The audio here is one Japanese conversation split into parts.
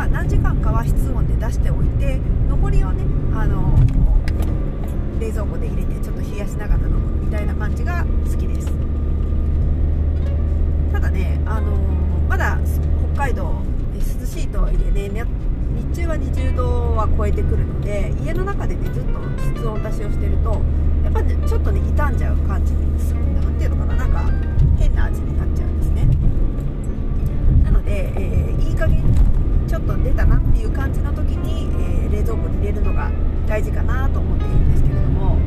は何時間かは室温で出しておいて残りをねあの冷蔵庫で入れてちょっと冷やしながら飲むみたいな感じが好きです。ただね、あのまだ北海道涼しいとはいえね日中は20度は超えてくるので家の中でねずっと室温出しをしてるとやっぱり、ね、ちょっとね傷んじゃう感じなんていうのかななんか変な味になっちゃうんですね。なので、えー、いい加減ちょっと出たなっていう感じの時に、えー、冷蔵庫に入れるのが大事かなと思っているんですけれども、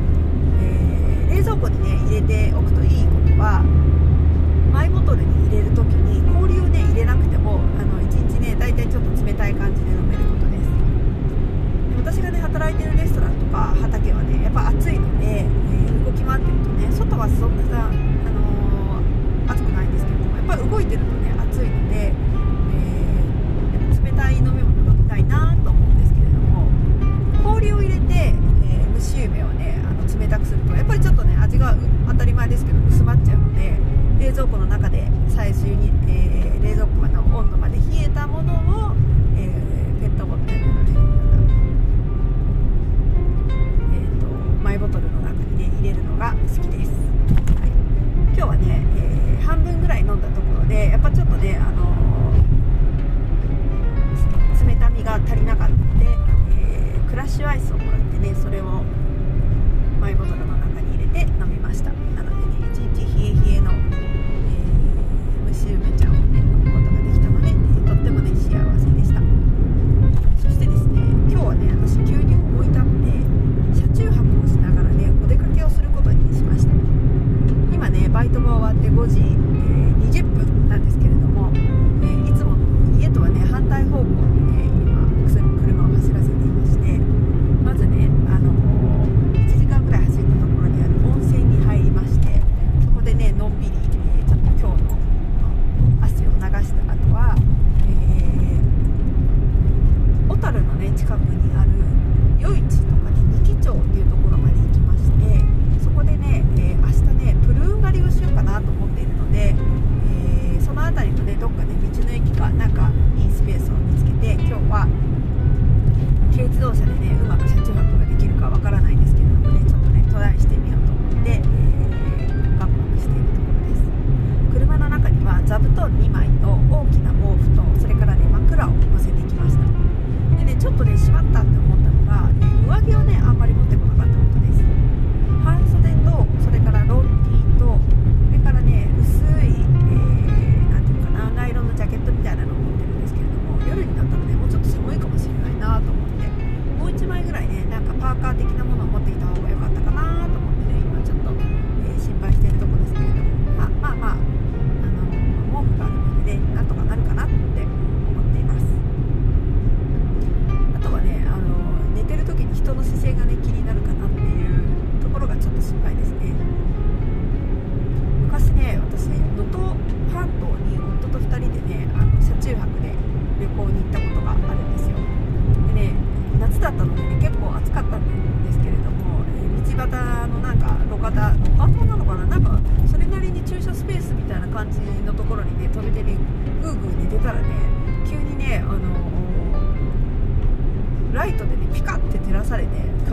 えー、冷蔵庫にね入れておくといいことはマイボトルに入れる時に氷をね入れなくてもあの1日ね大体ちょっと冷たい感じで飲めることですで私がね働いてるレストランとか畑はねやっぱ暑いので、えー、動き回ってるとね外はそんなさ、あのー、暑くないんですけどもやっぱり動いてるとね暑いので。たい飲み物飲みたいなと思うんですけれども氷を入れて、えー、蒸し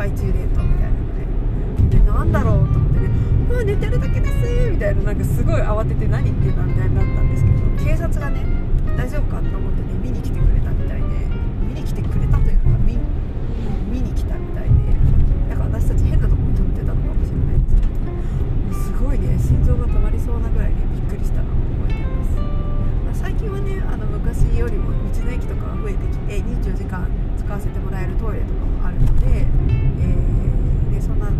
懐中電灯みたいな。のででなんだろうと思ってね「もう寝てるだけです」みたいななんかすごい慌てて何言ってたみたいになったんですけど警察がね大丈夫かと思ってね見に来てくれたみたいで。昔よりも道の駅とかが増えてきて24時間使わせてもらえるトイレとかもあるので、えーでそんなあの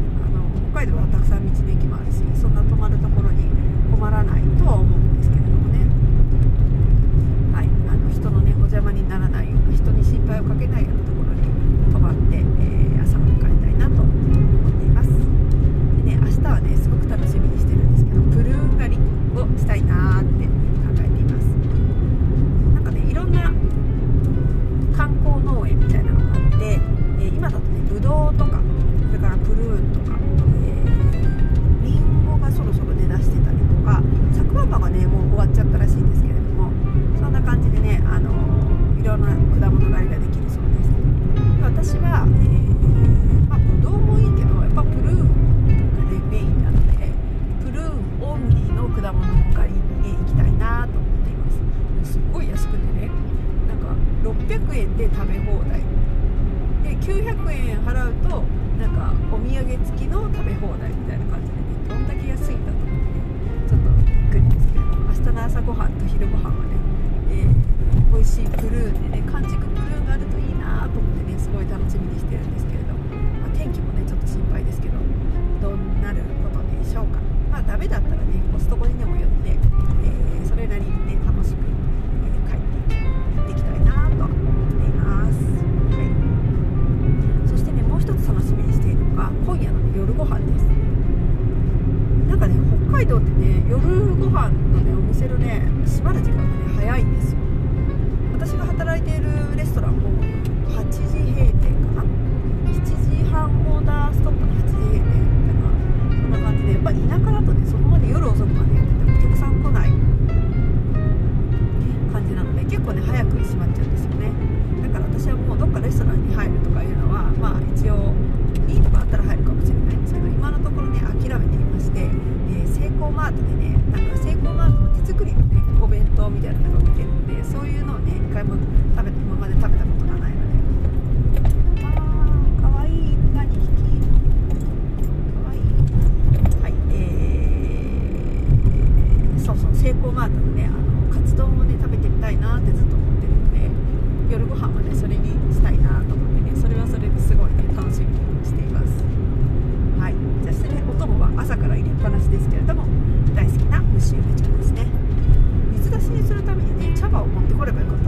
北海道はたくさん道の駅もあるしそんな泊まるところに困らないとは思うんですけれどもね。はい、あの人のねお邪魔にならないような人に心配をかけない放題みたいな感じでねどんだけ安いんだと思ってねちょっとびっくりですけど明日の朝ごはんと昼ごはんはね、えー美味しいプルーンでね完熟プルーンがあるといいなと思ってねすごい楽しみにしてるんですけれど、まあ、天気もねちょっと心配ですけどどうなることでしょうかまあダメだったらねコストコにでも寄っ夜ご飯のねお店のね閉まる時間がね早いんですよ。私が働いているレストランも8時閉店かな。7時半オーダーストップの8時閉店みたいなそんな感じでやっぱ田舎だとね回も食べ今まで食べたことがないのであかわいい匹かわいいはい。えー、そうそうセイコーマートのねあのカツ丼をね食べてみたいなってずっと思ってるので夜ご飯はねそれにしたいなと思ってねそれはそれですごいね楽しみにしていますはいそしてねお供は朝から入れっぱなしですけれども大好きな蒸し梅茶ですね。水出しにするためにね茶葉を持ってこればよかった。